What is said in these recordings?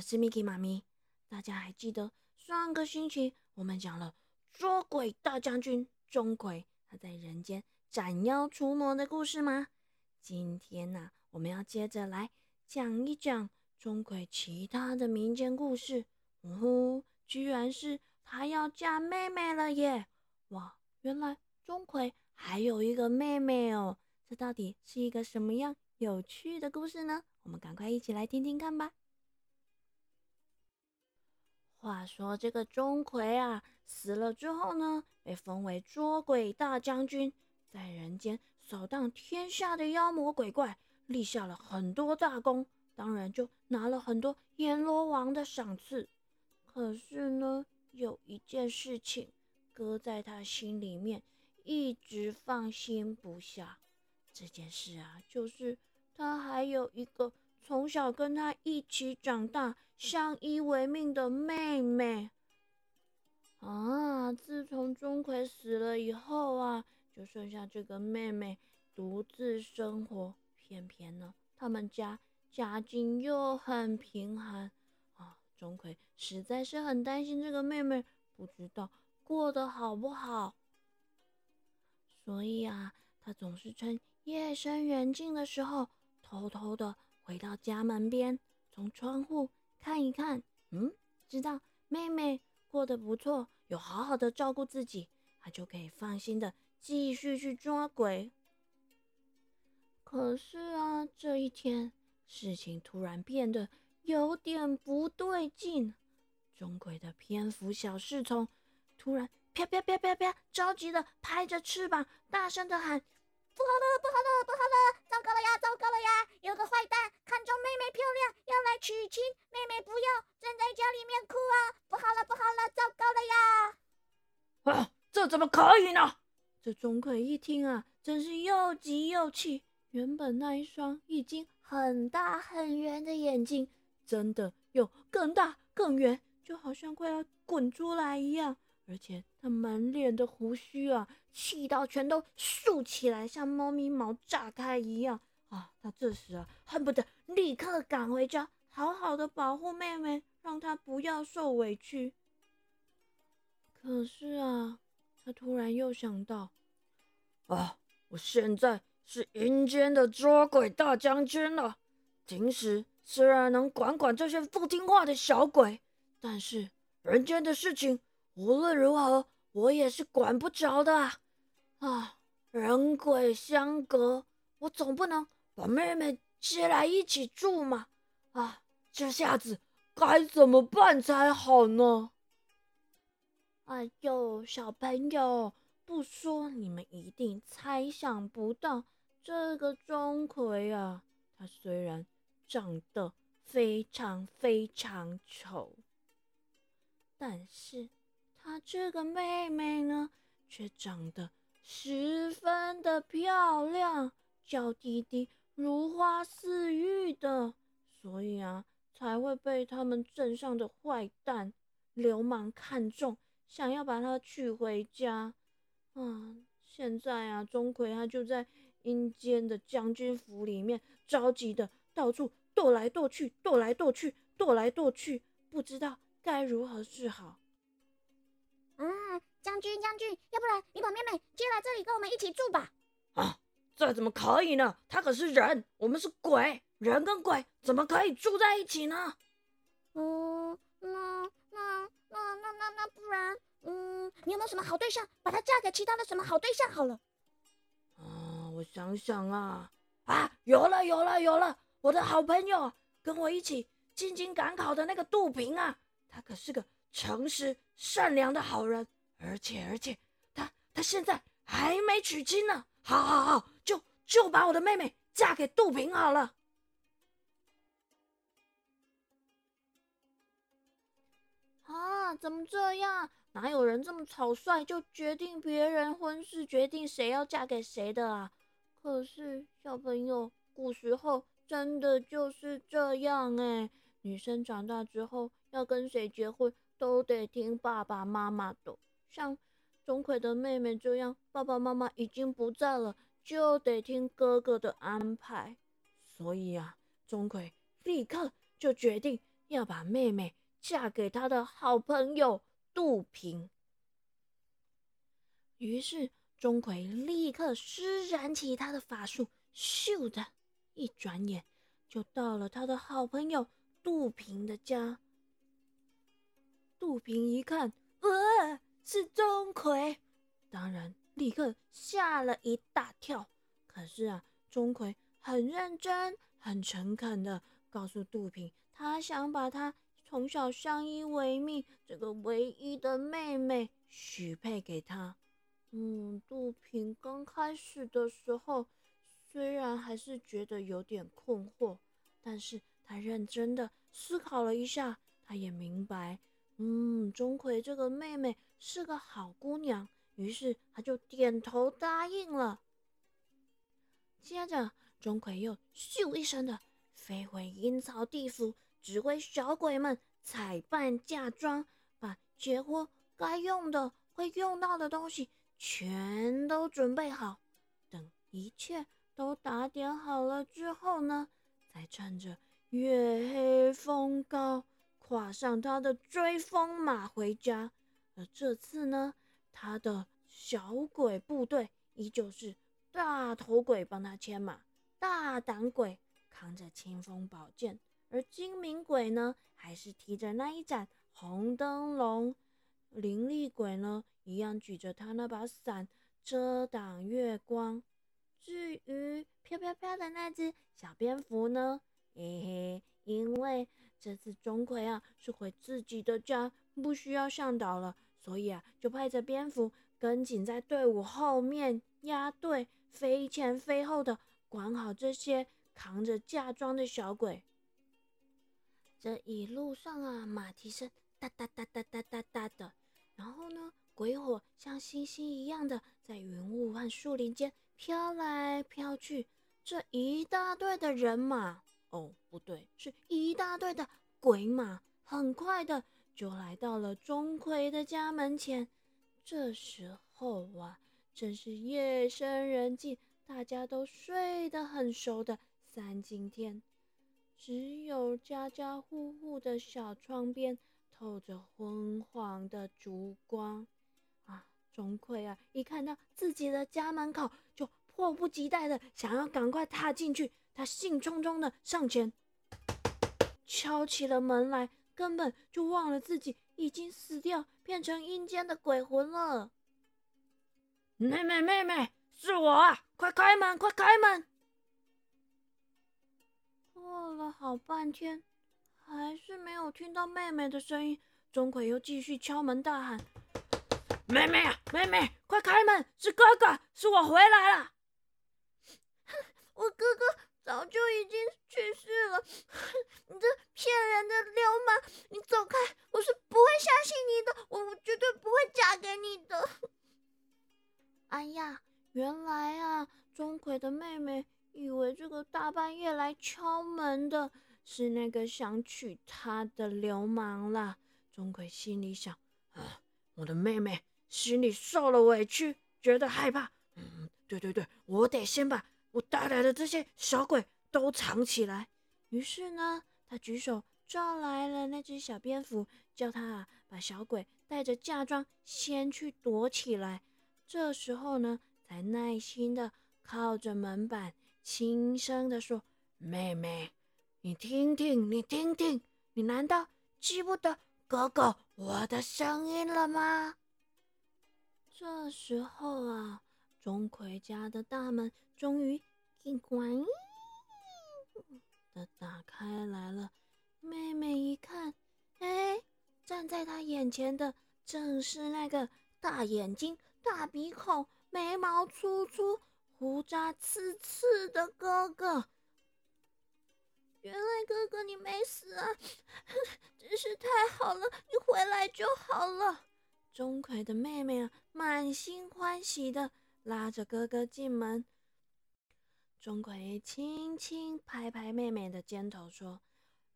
是 Miki 妈咪。大家还记得上个星期我们讲了捉鬼大将军钟馗他在人间斩妖除魔的故事吗？今天呢，我们要接着来讲一讲钟馗其他的民间故事。呜呼，居然是他要嫁妹妹了耶！哇，原来钟馗还有一个妹妹哦。这到底是一个什么样有趣的故事呢？我们赶快一起来听听看吧。话说这个钟馗啊，死了之后呢，被封为捉鬼大将军，在人间扫荡天下的妖魔鬼怪，立下了很多大功，当然就拿了很多阎罗王的赏赐。可是呢，有一件事情搁在他心里面，一直放心不下。这件事啊，就是他还有一个从小跟他一起长大、相依为命的妹妹啊。自从钟馗死了以后啊，就剩下这个妹妹独自生活。偏偏呢，他们家家境又很贫寒啊。钟馗实在是很担心这个妹妹不知道过得好不好，所以啊，他总是趁。夜深人静的时候，偷偷的回到家门边，从窗户看一看，嗯，知道妹妹过得不错，有好好的照顾自己，他就可以放心的继续去抓鬼。可是啊，这一天事情突然变得有点不对劲，钟馗的蝙蝠小侍从突然啪啪啪啪啪，着急的拍着翅膀，大声的喊。不好了，不好了，不好了！糟糕了呀，糟糕了呀！有个坏蛋看中妹妹漂亮，要来娶亲，妹妹不要，正在家里面哭啊！不好了，不好了，糟糕了呀！啊，这怎么可以呢？这钟馗一听啊，真是又急又气。原本那一双已经很大很圆的眼睛，真的有更大更圆，就好像快要滚出来一样。而且他满脸的胡须啊，气到全都竖起来，像猫咪毛炸开一样啊！他这时啊，恨不得立刻赶回家，好好的保护妹妹，让她不要受委屈。可是啊，他突然又想到，啊，我现在是阴间的捉鬼大将军了，平时虽然能管管这些不听话的小鬼，但是人间的事情。无论如何，我也是管不着的啊！人鬼相隔，我总不能把妹妹接来一起住嘛！啊，这下子该怎么办才好呢？哎呦，小朋友，不说你们一定猜想不到，这个钟馗啊，他虽然长得非常非常丑，但是。他这个妹妹呢，却长得十分的漂亮，娇滴滴、如花似玉的，所以啊，才会被他们镇上的坏蛋、流氓看中，想要把她娶回家。啊，现在啊，钟馗他就在阴间的将军府里面，着急的到处踱来踱去，踱来踱去，踱来踱去，不知道该如何是好。嗯，将军将军，要不然你把妹妹接来这里跟我们一起住吧。啊，这怎么可以呢？她可是人，我们是鬼，人跟鬼怎么可以住在一起呢？嗯，那那那那那那不然，嗯，你有没有什么好对象，把她嫁给其他的什么好对象好了？啊，我想想啊，啊，有了有了有了，我的好朋友，跟我一起进京赶考的那个杜平啊，他可是个。诚实善良的好人，而且而且，他他现在还没娶亲呢。好好好，就就把我的妹妹嫁给杜平好了。啊，怎么这样？哪有人这么草率就决定别人婚事，决定谁要嫁给谁的啊？可是小朋友，古时候真的就是这样哎。女生长大之后要跟谁结婚？都得听爸爸妈妈的，像钟馗的妹妹这样，爸爸妈妈已经不在了，就得听哥哥的安排。所以啊，钟馗立刻就决定要把妹妹嫁给他的好朋友杜平。于是钟馗立刻施展起他的法术，咻的一转眼就到了他的好朋友杜平的家。杜平一看，呃，是钟馗，当然立刻吓了一大跳。可是啊，钟馗很认真、很诚恳的告诉杜平，他想把他从小相依为命这个唯一的妹妹许配给他。嗯，杜平刚开始的时候，虽然还是觉得有点困惑，但是他认真的思考了一下，他也明白。嗯，钟馗这个妹妹是个好姑娘，于是他就点头答应了。接着，钟馗又咻一声的飞回阴曹地府，指挥小鬼们采办嫁妆，把结婚该用的、会用到的东西全都准备好。等一切都打点好了之后呢，再趁着月黑风高。跨上他的追风马回家，而这次呢，他的小鬼部队依旧是大头鬼帮他牵马，大胆鬼扛着清风宝剑，而精明鬼呢，还是提着那一盏红灯笼，伶俐鬼呢，一样举着他那把伞遮挡月光。至于飘飘飘的那只小蝙蝠呢，嘿嘿，因为。这次钟馗啊是回自己的家，不需要向导了，所以啊就派着蝙蝠跟紧在队伍后面压队，飞前飞后的管好这些扛着嫁妆的小鬼。这一路上啊，马蹄声哒哒哒哒哒哒哒的，然后呢，鬼火像星星一样的在云雾和树林间飘来飘去，这一大队的人马。哦，不对，是一大队的鬼马，很快的就来到了钟馗的家门前。这时候啊，正是夜深人静，大家都睡得很熟的三更天，只有家家户户的小窗边透着昏黄的烛光。啊，钟馗啊，一看到自己的家门口，就迫不及待的想要赶快踏进去。他兴冲冲的上前，敲起了门来，根本就忘了自己已经死掉，变成阴间的鬼魂了。妹妹，妹妹，是我！快开门，快开门！过了好半天，还是没有听到妹妹的声音。钟馗又继续敲门大喊：“妹妹啊，妹妹，快开门！是哥哥，是我回来了。”我哥哥。早就已经去世了，你这骗人的流氓！你走开，我是不会相信你的，我我绝对不会嫁给你的。哎呀，原来啊，钟馗的妹妹以为这个大半夜来敲门的是那个想娶她的流氓啦。钟馗心里想：啊，我的妹妹心里受了委屈，觉得害怕。嗯，对对对，我得先把。我带来的这些小鬼都藏起来。于是呢，他举手叫来了那只小蝙蝠，叫他啊把小鬼带着嫁妆先去躲起来。这时候呢，才耐心的靠着门板，轻声的说：“妹妹，你听听，你听听，你难道记不得哥哥我的声音了吗？”这时候啊。钟馗家的大门终于“叮咣”的打开来了。妹妹一看，哎，站在她眼前的正是那个大眼睛、大鼻孔、眉毛粗粗、胡渣刺刺的哥哥。原来哥哥你没死啊！真是太好了，你回来就好了。钟馗的妹妹啊，满心欢喜的。拉着哥哥进门，钟馗轻轻拍拍妹妹的肩头，说：“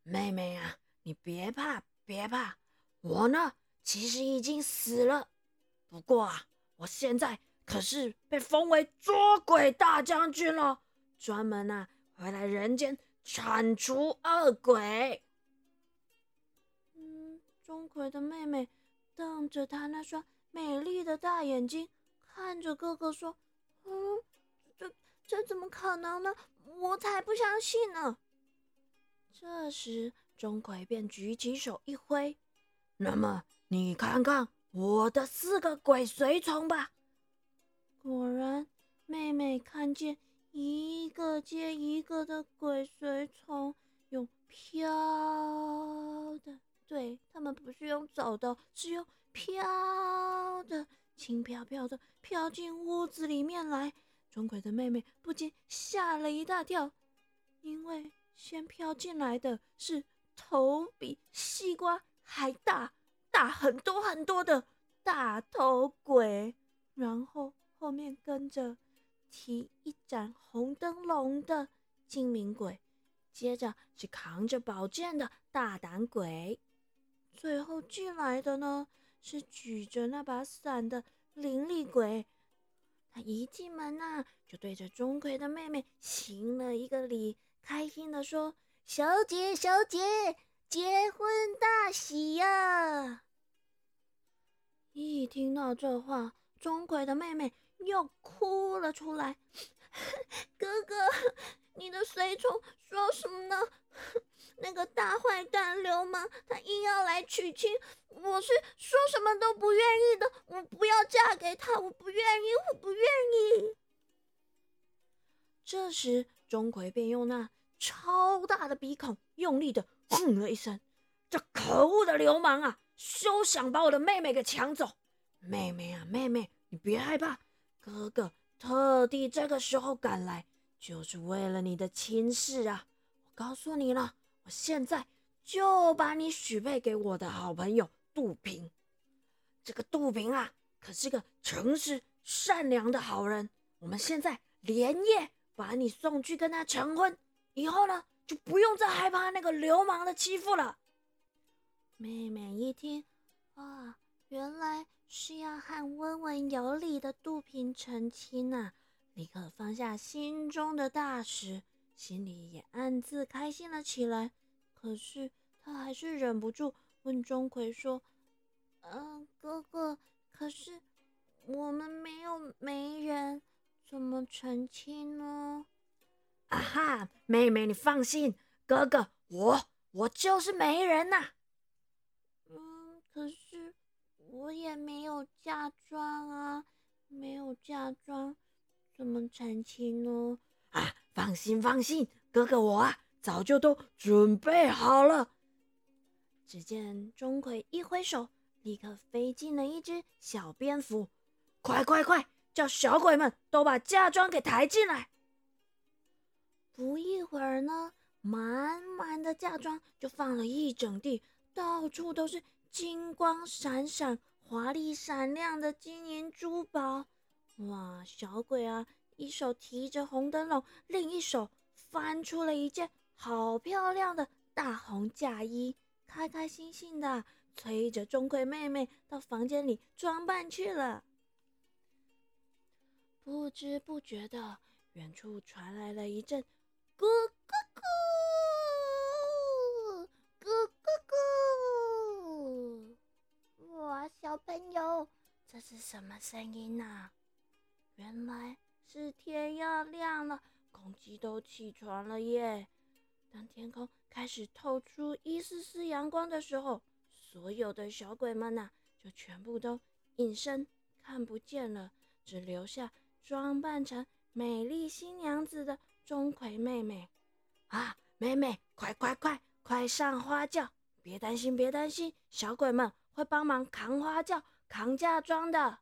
妹妹啊，你别怕，别怕，我呢，其实已经死了，不过啊，我现在可是被封为捉鬼大将军了，专门啊回来人间铲除恶鬼。嗯，钟馗的妹妹瞪着他那双美丽的大眼睛，看着哥哥说：“嗯，这怎么可能呢？我才不相信呢！”这时，钟馗便举起手一挥：“那么，你看看我的四个鬼随从吧。”果然，妹妹看见一个接一个的鬼随从用飘的，对他们不是用走的，是用飘的，轻飘飘的飘进屋子里面来。钟馗的妹妹不禁吓了一大跳，因为先飘进来的是头比西瓜还大、大很多很多的大头鬼，然后。后面跟着提一盏红灯笼的精明鬼，接着是扛着宝剑的大胆鬼，最后进来的呢是举着那把伞的伶俐鬼。他一进门呐，就对着钟馗的妹妹行了一个礼，开心的说：“小姐，小姐，结婚大喜呀！”一听到这话，钟馗的妹妹。又哭了出来，哥哥，你的随从说什么呢？那个大坏蛋流氓，他硬要来娶亲，我是说什么都不愿意的，我不要嫁给他，我不愿意，我不愿意。这时，钟馗便用那超大的鼻孔用力的哼了一声：“这可恶的流氓啊，休想把我的妹妹给抢走！妹妹啊，妹妹，你别害怕。”哥哥特地这个时候赶来，就是为了你的亲事啊！我告诉你了，我现在就把你许配给我的好朋友杜平。这个杜平啊，可是个诚实善良的好人。我们现在连夜把你送去跟他成婚，以后呢，就不用再害怕那个流氓的欺负了。妹妹一听，啊，原来。是要和温文有礼的杜平成亲呐！立刻放下心中的大石，心里也暗自开心了起来。可是他还是忍不住问钟馗说：“嗯，哥哥，可是我们没有媒人，怎么成亲呢？”啊哈，妹妹你放心，哥哥我我就是媒人呐。嗯，可是。我也没有嫁妆啊，没有嫁妆，怎么成亲呢？啊，放心放心，哥哥我啊，早就都准备好了。只见钟馗一挥手，立刻飞进了一只小蝙蝠，快快快，叫小鬼们都把嫁妆给抬进来。不一会儿呢，满满的嫁妆就放了一整地，到处都是。金光闪闪、华丽闪亮的金银珠宝，哇！小鬼啊，一手提着红灯笼，另一手翻出了一件好漂亮的大红嫁衣，开开心心的催着钟馗妹妹到房间里装扮去了。不知不觉的，远处传来了一阵“咕咕咕咕咕咕。哇”。小朋友，这是什么声音呢？原来是天要亮了，公鸡都起床了耶！当天空开始透出一丝丝阳光的时候，所有的小鬼们呐，就全部都隐身看不见了，只留下装扮成美丽新娘子的钟馗妹妹。啊，妹妹，快快快，快上花轿！别担心，别担心，小鬼们。会帮忙扛花轿、扛嫁妆的。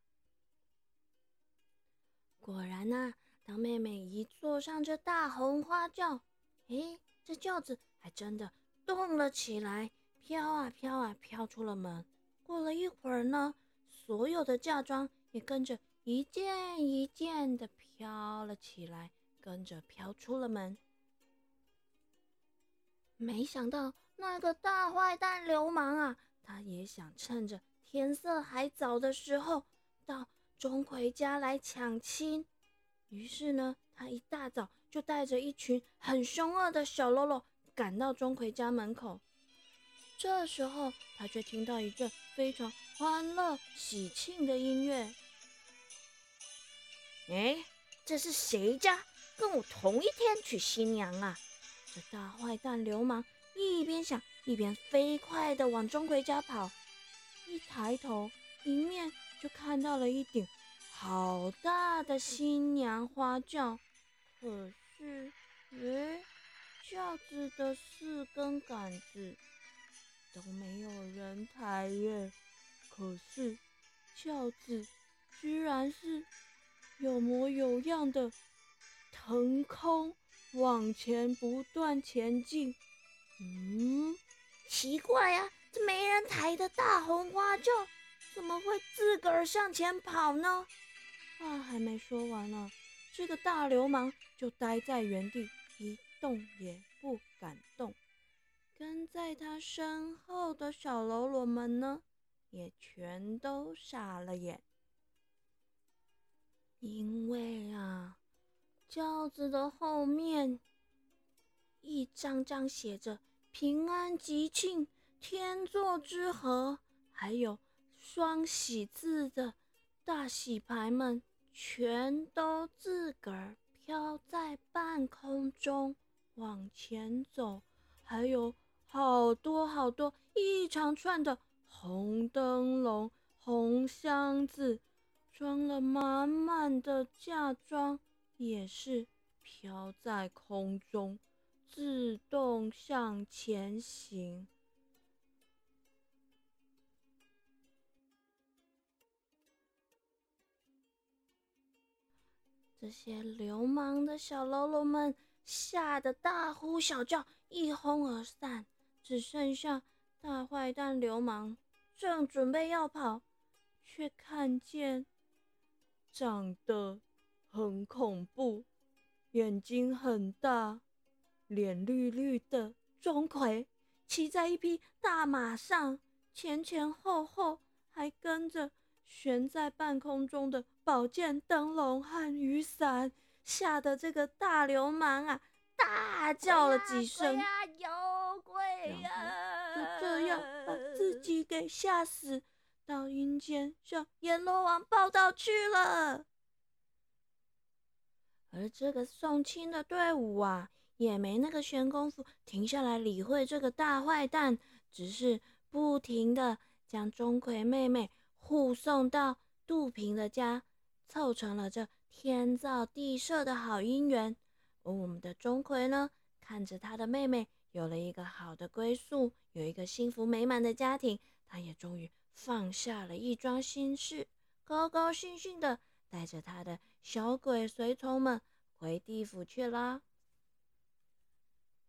果然呐，当妹妹一坐上这大红花轿，诶，这轿子还真的动了起来，飘啊飘啊飘出了门。过了一会儿呢，所有的嫁妆也跟着一件一件的飘了起来，跟着飘出了门。没想到那个大坏蛋流氓啊！他也想趁着天色还早的时候钟馗家来抢亲，于是呢，他一大早就带着一群很凶恶的小喽啰赶到钟馗家门口。这时候，他却听到一阵非常欢乐、喜庆的音乐。哎，这是谁家跟我同一天娶新娘啊？这大坏蛋流氓一边想，一边飞快地往钟馗家跑。一抬头，迎面就看到了一顶好大的新娘花轿。可是，诶，轿子的四根杆子都没有人抬耶。可是，轿子居然是有模有样的腾空往前不断前进。嗯，奇怪呀。这没人抬的大红花轿，怎么会自个儿向前跑呢？话还没说完呢，这个大流氓就呆在原地，一动也不敢动。跟在他身后的小喽啰们呢，也全都傻了眼。因为啊，轿子的后面一张张写着“平安吉庆”。天作之合，还有双喜字的大喜牌们，全都自个儿飘在半空中往前走，还有好多好多一长串的红灯笼、红箱子，装了满满的嫁妆，也是飘在空中，自动向前行。这些流氓的小喽啰们吓得大呼小叫，一哄而散，只剩下大坏蛋流氓正准备要跑，却看见长得很恐怖、眼睛很大、脸绿绿的钟馗，骑在一匹大马上，前前后后还跟着。悬在半空中的宝剑、灯笼和雨伞，吓得这个大流氓啊大叫了几声，有鬼呀！就这样把自己给吓死，到阴间向阎罗王报道去了。而这个送亲的队伍啊，也没那个闲工夫停下来理会这个大坏蛋，只是不停的将钟馗妹妹。护送到杜平的家，凑成了这天造地设的好姻缘。而我们的钟馗呢，看着他的妹妹有了一个好的归宿，有一个幸福美满的家庭，他也终于放下了一桩心事，高高兴兴的带着他的小鬼随从们回地府去啦。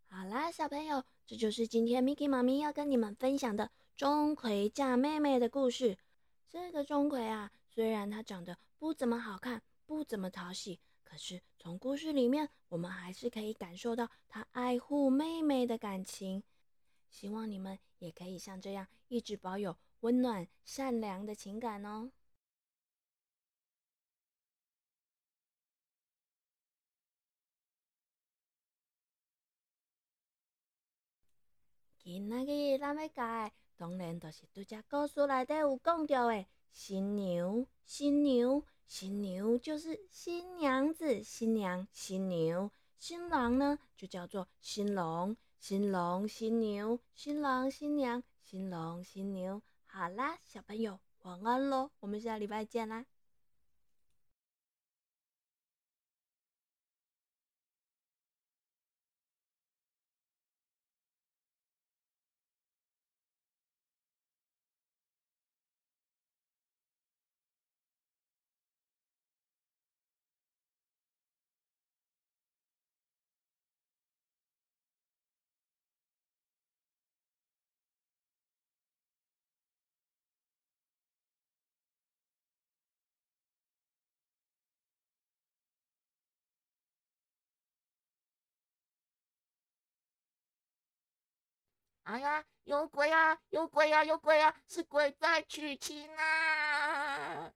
好啦，小朋友，这就是今天 Miki 妈咪要跟你们分享的钟馗嫁妹妹的故事。这个钟馗啊，虽然他长得不怎么好看，不怎么讨喜，可是从故事里面，我们还是可以感受到他爱护妹妹的感情。希望你们也可以像这样，一直保有温暖、善良的情感哦。今仔日咱要教。当然，就是拄只故事内底有讲到的新娘，新娘，新娘就是新娘子，新娘，新娘，新郎呢就叫做新郎，新郎，新娘，新郎，新娘，新郎，新娘。好啦，小朋友，晚安喽，我们下礼拜见啦。哎呀，有鬼啊！有鬼啊！有鬼啊！是鬼在娶亲啊！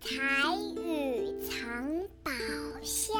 彩雨藏宝箱。